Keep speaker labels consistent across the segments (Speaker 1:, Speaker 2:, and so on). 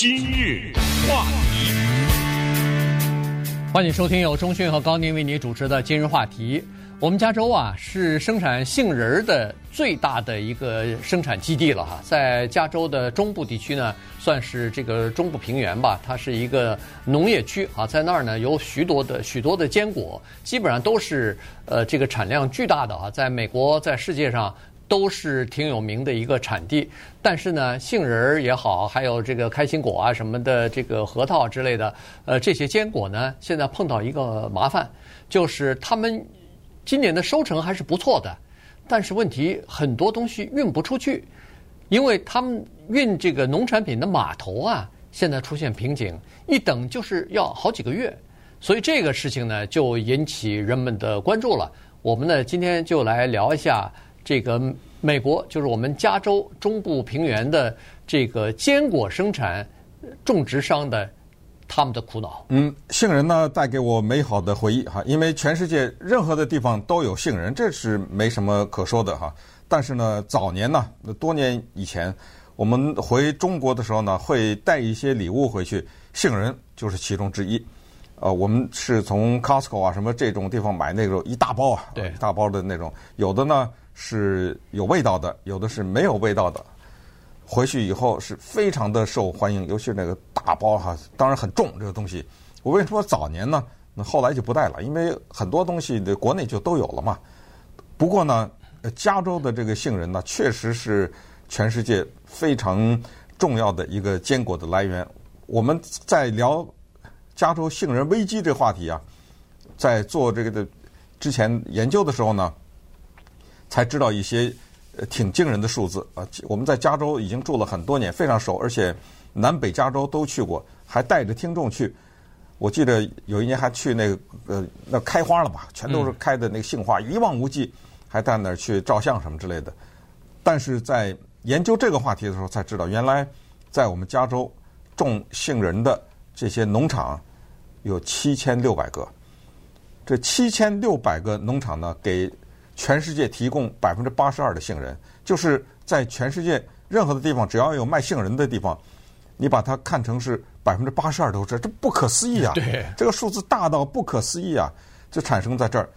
Speaker 1: 今日话题，
Speaker 2: 欢迎收听由中讯和高宁为你主持的今日话题。我们加州啊是生产杏仁的最大的一个生产基地了哈，在加州的中部地区呢，算是这个中部平原吧，它是一个农业区啊，在那儿呢有许多的许多的坚果，基本上都是呃这个产量巨大的啊，在美国在世界上都是挺有名的一个产地。但是呢，杏仁儿也好，还有这个开心果啊什么的，这个核桃之类的，呃这些坚果呢，现在碰到一个麻烦，就是他们。今年的收成还是不错的，但是问题很多东西运不出去，因为他们运这个农产品的码头啊，现在出现瓶颈，一等就是要好几个月，所以这个事情呢就引起人们的关注了。我们呢今天就来聊一下这个美国，就是我们加州中部平原的这个坚果生产种植商的。他们的苦恼。
Speaker 3: 嗯，杏仁呢带给我美好的回忆哈，因为全世界任何的地方都有杏仁，这是没什么可说的哈。但是呢，早年呢，多年以前，我们回中国的时候呢，会带一些礼物回去，杏仁就是其中之一。呃，我们是从 Costco 啊什么这种地方买那种一大包啊，
Speaker 2: 对，
Speaker 3: 一大包的那种，有的呢是有味道的，有的是没有味道的。回去以后是非常的受欢迎，尤其是那个大包哈，当然很重这个东西。我为什么早年呢？那后来就不带了，因为很多东西的国内就都有了嘛。不过呢，加州的这个杏仁呢，确实是全世界非常重要的一个坚果的来源。我们在聊加州杏仁危机这话题啊，在做这个的之前研究的时候呢，才知道一些。挺惊人的数字啊！我们在加州已经住了很多年，非常熟，而且南北加州都去过，还带着听众去。我记得有一年还去那个呃，那开花了吧？全都是开的那个杏花，一望无际，还带那儿去照相什么之类的。但是在研究这个话题的时候，才知道原来在我们加州种杏仁的这些农场有七千六百个。这七千六百个农场呢，给全世界提供百分之八十二的杏仁，就是在全世界任何的地方，只要有卖杏仁的地方，你把它看成是百分之八十二都是，这不可思议啊！
Speaker 2: 对，
Speaker 3: 这个数字大到不可思议啊！就产生在这儿，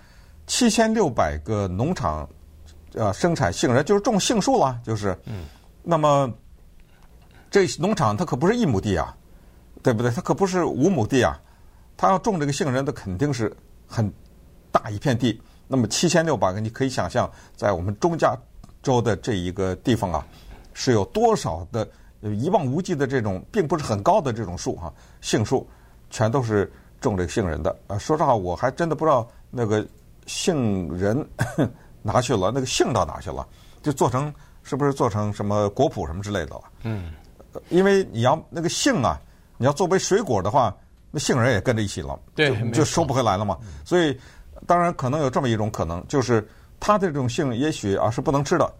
Speaker 3: 七千六百个农场，呃，生产杏仁就是种杏树了，就是。嗯。那么，这农场它可不是一亩地啊，对不对？它可不是五亩地啊，它要种这个杏仁，它肯定是很大一片地。那么七千六百个，你可以想象，在我们中加州的这一个地方啊，是有多少的一望无际的这种，并不是很高的这种树哈，杏树，全都是种这个杏仁的啊。说实话，我还真的不知道那个杏仁 拿去了，那个杏到哪去了？就做成是不是做成什么果脯什么之类的了？嗯，因为你要那个杏啊，你要作为水果的话，那杏仁也跟着一起了，
Speaker 2: 对，
Speaker 3: 就收不回来了嘛，所以。当然，可能有这么一种可能，就是它的这种杏也许啊是不能吃的，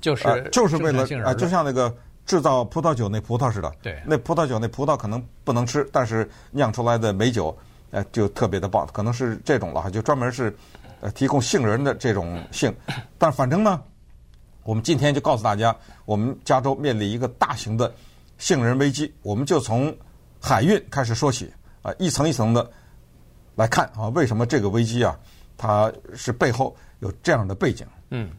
Speaker 2: 就是、
Speaker 3: 呃、就是为了啊、呃，就像那个制造葡萄酒那葡萄似的，
Speaker 2: 对，
Speaker 3: 那葡萄酒那葡萄可能不能吃，但是酿出来的美酒，呃，就特别的棒，可能是这种了哈，就专门是呃提供杏仁的这种杏。但反正呢，我们今天就告诉大家，我们加州面临一个大型的杏仁危机，我们就从海运开始说起啊、呃，一层一层的。来看啊，为什么这个危机啊，它是背后有这样的背景？
Speaker 2: 嗯，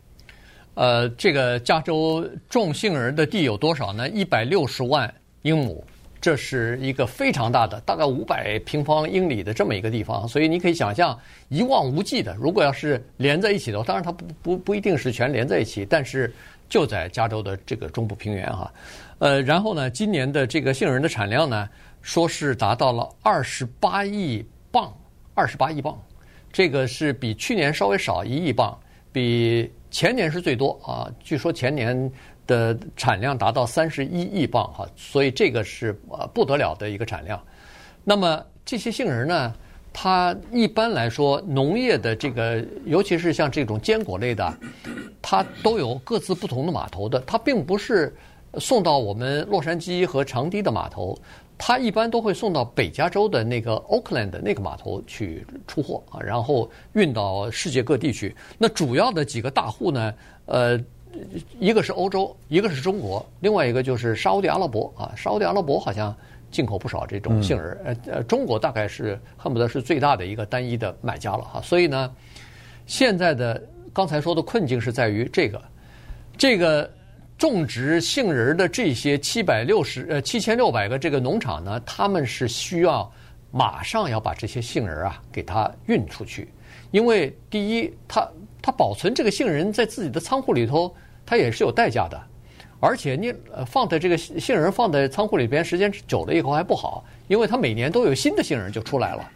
Speaker 2: 呃，这个加州种杏仁的地有多少呢？一百六十万英亩，这是一个非常大的，大概五百平方英里的这么一个地方。所以你可以想象，一望无际的。如果要是连在一起的话，当然它不不不一定是全连在一起，但是就在加州的这个中部平原哈。呃，然后呢，今年的这个杏仁的产量呢，说是达到了二十八亿磅。二十八亿磅，这个是比去年稍微少一亿磅，比前年是最多啊。据说前年的产量达到三十一亿磅哈，所以这个是呃不得了的一个产量。那么这些杏仁呢，它一般来说农业的这个，尤其是像这种坚果类的，它都有各自不同的码头的，它并不是送到我们洛杉矶和长堤的码头。它一般都会送到北加州的那个 Oakland 的那个码头去出货啊，然后运到世界各地去。那主要的几个大户呢，呃，一个是欧洲，一个是中国，另外一个就是沙乌地阿拉伯啊。沙乌地阿拉伯好像进口不少这种杏仁，呃呃，中国大概是恨不得是最大的一个单一的买家了哈。所以呢，现在的刚才说的困境是在于这个，这个种植杏仁的这些七百六十呃七千六百个这个农场呢，他们是需要马上要把这些杏仁啊给它运出去，因为第一，它它保存这个杏仁在自己的仓库里头。它也是有代价的，而且你呃放在这个杏仁放在仓库里边时间久了以后还不好，因为它每年都有新的杏仁就出来了，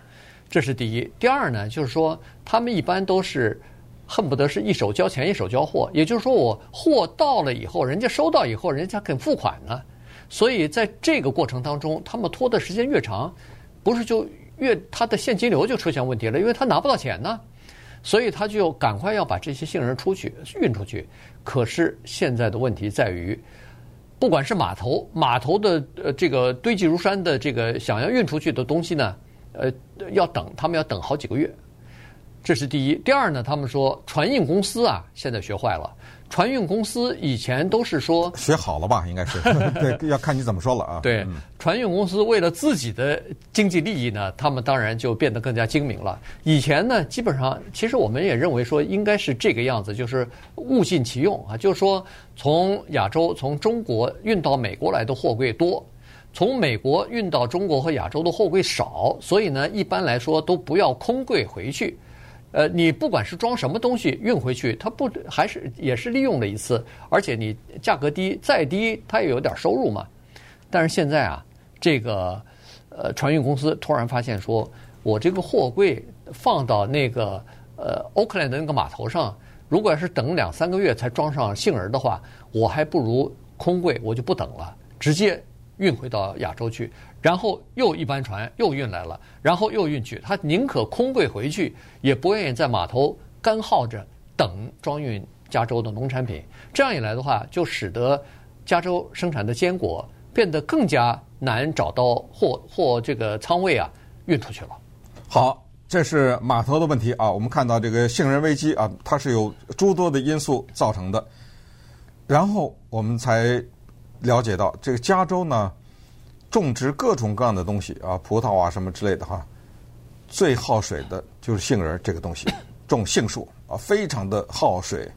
Speaker 2: 这是第一。第二呢，就是说他们一般都是恨不得是一手交钱一手交货，也就是说我货到了以后，人家收到以后，人家肯付款呢，所以在这个过程当中，他们拖的时间越长，不是就越他的现金流就出现问题了，因为他拿不到钱呢。所以他就赶快要把这些杏仁出去运出去，可是现在的问题在于，不管是码头码头的呃这个堆积如山的这个想要运出去的东西呢，呃要等他们要等好几个月，这是第一。第二呢，他们说船运公司啊现在学坏了。船运公司以前都是说
Speaker 3: 学好了吧，应该是 对，要看你怎么说了啊。
Speaker 2: 对，船运公司为了自己的经济利益呢，他们当然就变得更加精明了。以前呢，基本上其实我们也认为说应该是这个样子，就是物尽其用啊，就是说从亚洲、从中国运到美国来的货柜多，从美国运到中国和亚洲的货柜少，所以呢，一般来说都不要空柜回去。呃，你不管是装什么东西运回去，它不还是也是利用了一次，而且你价格低再低，它也有点收入嘛。但是现在啊，这个呃船运公司突然发现说，我这个货柜放到那个呃欧克兰的那个码头上，如果要是等两三个月才装上杏仁的话，我还不如空柜，我就不等了，直接运回到亚洲去。然后又一班船又运来了，然后又运去，他宁可空柜回去，也不愿意在码头干耗着等装运加州的农产品。这样一来的话，就使得加州生产的坚果变得更加难找到货货这个仓位啊，运出去了。
Speaker 3: 好，这是码头的问题啊。我们看到这个杏仁危机啊，它是有诸多的因素造成的。然后我们才了解到，这个加州呢。种植各种各样的东西啊，葡萄啊什么之类的哈，最耗水的就是杏仁这个东西，种杏树啊，非常的耗水。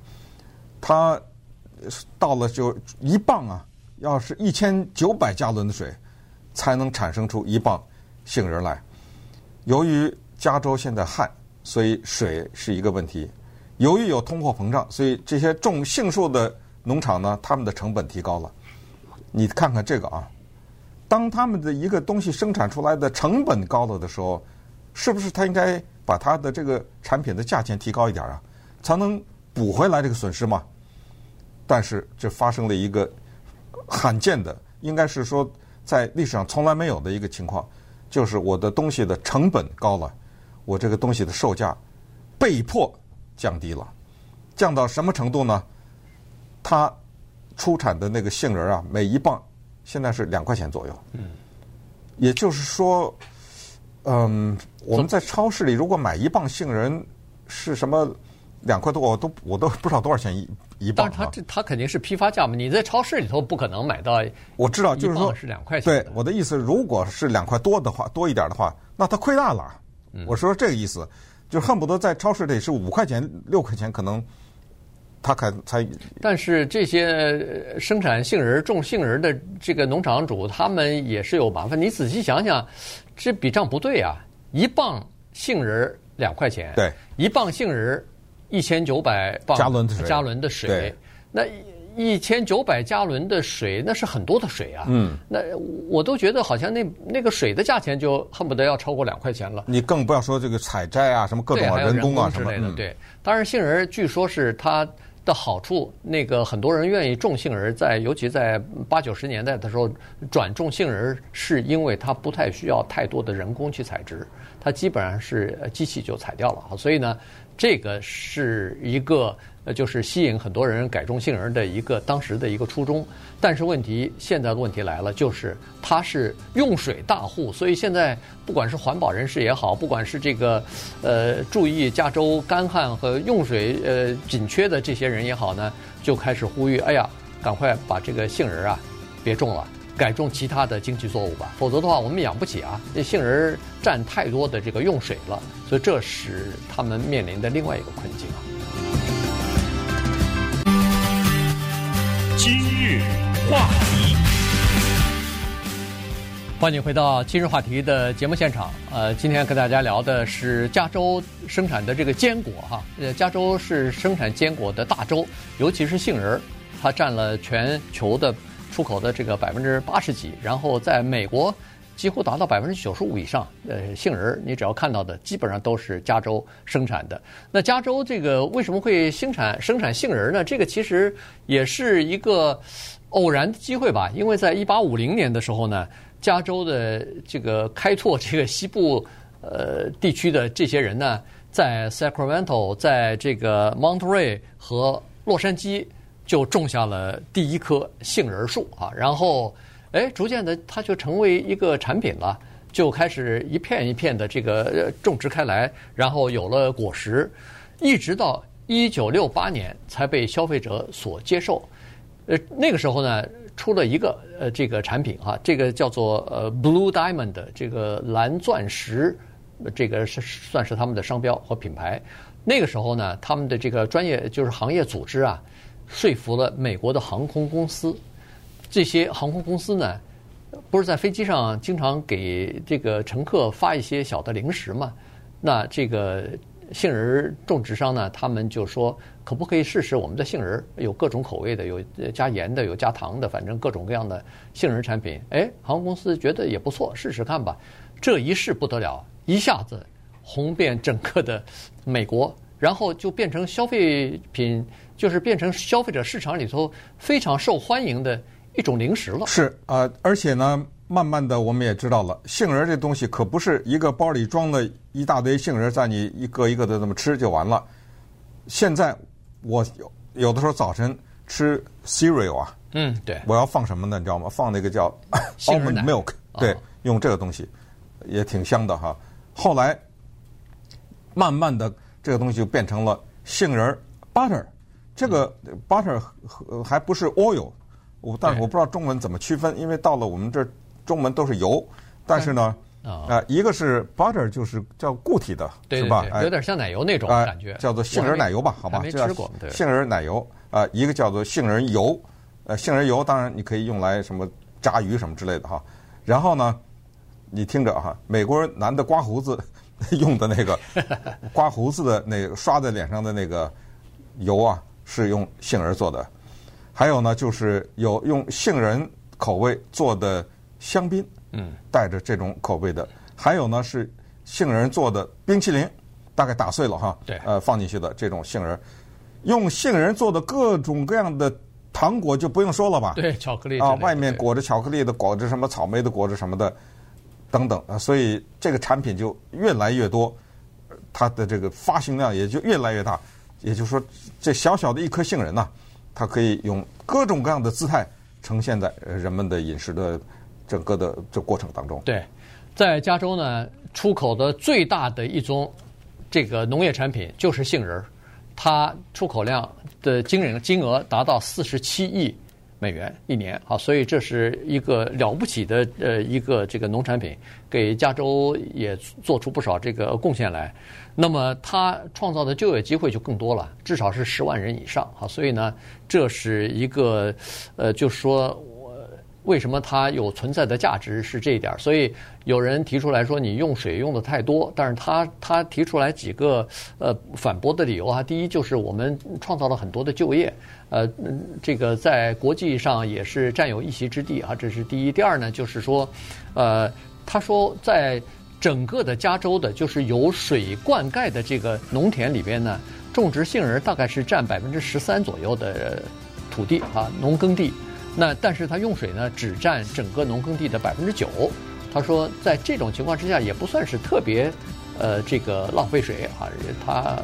Speaker 3: 它到了就一磅啊，要是一千九百加仑的水，才能产生出一磅杏仁来。由于加州现在旱，所以水是一个问题。由于有通货膨胀，所以这些种杏树的农场呢，他们的成本提高了。你看看这个啊。当他们的一个东西生产出来的成本高了的时候，是不是他应该把他的这个产品的价钱提高一点啊，才能补回来这个损失嘛？但是这发生了一个罕见的，应该是说在历史上从来没有的一个情况，就是我的东西的成本高了，我这个东西的售价被迫降低了，降到什么程度呢？它出产的那个杏仁啊，每一磅。现在是两块钱左右，嗯，也就是说，嗯，我们在超市里如果买一磅杏仁是什么两块多，我都我都不知道多少钱一一磅。
Speaker 2: 但是它这它肯定是批发价嘛，你在超市里头不可能买到。
Speaker 3: 我知道，就是说
Speaker 2: 是两块钱。
Speaker 3: 对，我的意思，如果是两块多的话，多一点的话，那它亏大了。我说这个意思，就恨不得在超市里是五块钱、六块钱，可能。他可才，
Speaker 2: 但是这些生产杏仁、种杏仁的这个农场主，他们也是有麻烦。你仔细想想，这笔账不对啊！一磅杏仁两块钱，
Speaker 3: 对，
Speaker 2: 一磅杏仁一千九百磅
Speaker 3: 加仑的水，
Speaker 2: 加仑的水，那一千九百加仑的水，那是很多的水啊。嗯，那我都觉得好像那那个水的价钱就恨不得要超过两块钱了。
Speaker 3: 你更不要说这个采摘啊，什么各种啊，人工啊什么
Speaker 2: 之类的。对，当然杏仁据说是它。的好处，那个很多人愿意种杏仁，在尤其在八九十年代的时候转种杏仁，是因为它不太需要太多的人工去采植，它基本上是机器就采掉了。所以呢，这个是一个呃，就是吸引很多人改种杏仁的一个当时的一个初衷。但是问题现在的问题来了，就是它是用水大户，所以现在不管是环保人士也好，不管是这个呃注意加州干旱和用水呃紧缺的这些人也好呢，就开始呼吁：哎呀，赶快把这个杏仁啊别种了。改种其他的经济作物吧，否则的话我们养不起啊！这杏仁占太多的这个用水了，所以这是他们面临的另外一个困境啊。
Speaker 1: 今日话题，
Speaker 2: 欢迎回到今日话题的节目现场。呃，今天跟大家聊的是加州生产的这个坚果哈。呃，加州是生产坚果的大州，尤其是杏仁，它占了全球的。出口的这个百分之八十几，然后在美国几乎达到百分之九十五以上。呃，杏仁你只要看到的，基本上都是加州生产的。那加州这个为什么会生产生产杏仁呢？这个其实也是一个偶然的机会吧。因为在一八五零年的时候呢，加州的这个开拓这个西部呃地区的这些人呢，在 Sacramento，在这个 Monterey 和洛杉矶。就种下了第一棵杏仁树啊，然后，哎，逐渐的它就成为一个产品了，就开始一片一片的这个种植开来，然后有了果实，一直到一九六八年才被消费者所接受。呃，那个时候呢，出了一个呃这个产品哈，这个叫做呃 Blue Diamond 这个蓝钻石，这个是算是他们的商标和品牌。那个时候呢，他们的这个专业就是行业组织啊。说服了美国的航空公司，这些航空公司呢，不是在飞机上经常给这个乘客发一些小的零食吗？那这个杏仁种植商呢，他们就说，可不可以试试我们的杏仁？有各种口味的，有加盐的，有加糖的，反正各种各样的杏仁产品。哎，航空公司觉得也不错，试试看吧。这一试不得了，一下子红遍整个的美国，然后就变成消费品。就是变成消费者市场里头非常受欢迎的一种零食了。
Speaker 3: 是啊、呃，而且呢，慢慢的我们也知道了，杏仁这东西可不是一个包里装了一大堆杏仁，在你一个一个的这么吃就完了。现在我有有的时候早晨吃 cereal 啊，
Speaker 2: 嗯，对，
Speaker 3: 我要放什么呢？你知道吗？放那个叫 almond milk，对，哦、用这个东西也挺香的哈。后来慢慢的这个东西就变成了杏仁 butter。这个 butter 还不是 oil，我但是我不知道中文怎么区分，因为到了我们这儿中文都是油，但是呢，啊，一个是 butter 就是叫固体的，是吧？
Speaker 2: 有点像奶油那种感觉，
Speaker 3: 叫做杏仁奶油吧？好吧，
Speaker 2: 没吃过。
Speaker 3: 杏仁奶油啊，一个叫做杏仁油，呃，杏仁油当然你可以用来什么炸鱼什么之类的哈。然后呢，你听着哈，美国人男的刮胡子 用的那个 刮胡子的那个刷在脸上的那个油啊。是用杏仁做的，还有呢，就是有用杏仁口味做的香槟，嗯，带着这种口味的，还有呢是杏仁做的冰淇淋，大概打碎了哈，
Speaker 2: 对，
Speaker 3: 呃，放进去的这种杏仁，用杏仁做的各种各样的糖果就不用说了吧，
Speaker 2: 对，巧克力
Speaker 3: 啊，外面裹着巧克力的，裹着什么草莓的，裹着什么的，等等啊，所以这个产品就越来越多，它的这个发行量也就越来越大。也就是说，这小小的一颗杏仁呐，它可以用各种各样的姿态呈现在人们的饮食的整个的这过程当中。
Speaker 2: 对，在加州呢，出口的最大的一种这个农业产品就是杏仁儿，它出口量的惊人金额达到四十七亿美元一年。啊，所以这是一个了不起的呃一个这个农产品，给加州也做出不少这个贡献来。那么它创造的就业机会就更多了，至少是十万人以上啊！所以呢，这是一个呃，就是说为什么它有存在的价值是这一点。所以有人提出来说你用水用的太多，但是他他提出来几个呃反驳的理由啊。第一就是我们创造了很多的就业，呃，这个在国际上也是占有一席之地啊，这是第一。第二呢，就是说，呃，他说在。整个的加州的，就是有水灌溉的这个农田里边呢，种植杏仁大概是占百分之十三左右的土地啊，农耕地。那但是它用水呢，只占整个农耕地的百分之九。他说，在这种情况之下，也不算是特别呃这个浪费水啊，他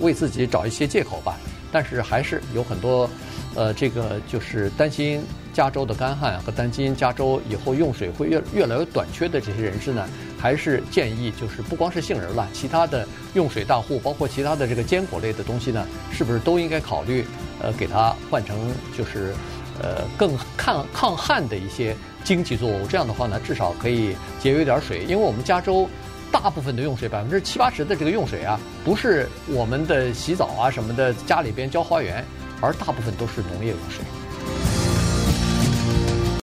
Speaker 2: 为自己找一些借口吧。但是还是有很多，呃，这个就是担心加州的干旱和担心加州以后用水会越越来越短缺的这些人士呢，还是建议就是不光是杏仁了，其他的用水大户，包括其他的这个坚果类的东西呢，是不是都应该考虑呃给它换成就是呃更抗抗旱的一些经济作物？这样的话呢，至少可以节约点水，因为我们加州。大部分的用水，百分之七八十的这个用水啊，不是我们的洗澡啊什么的，家里边浇花园，而大部分都是农业用水。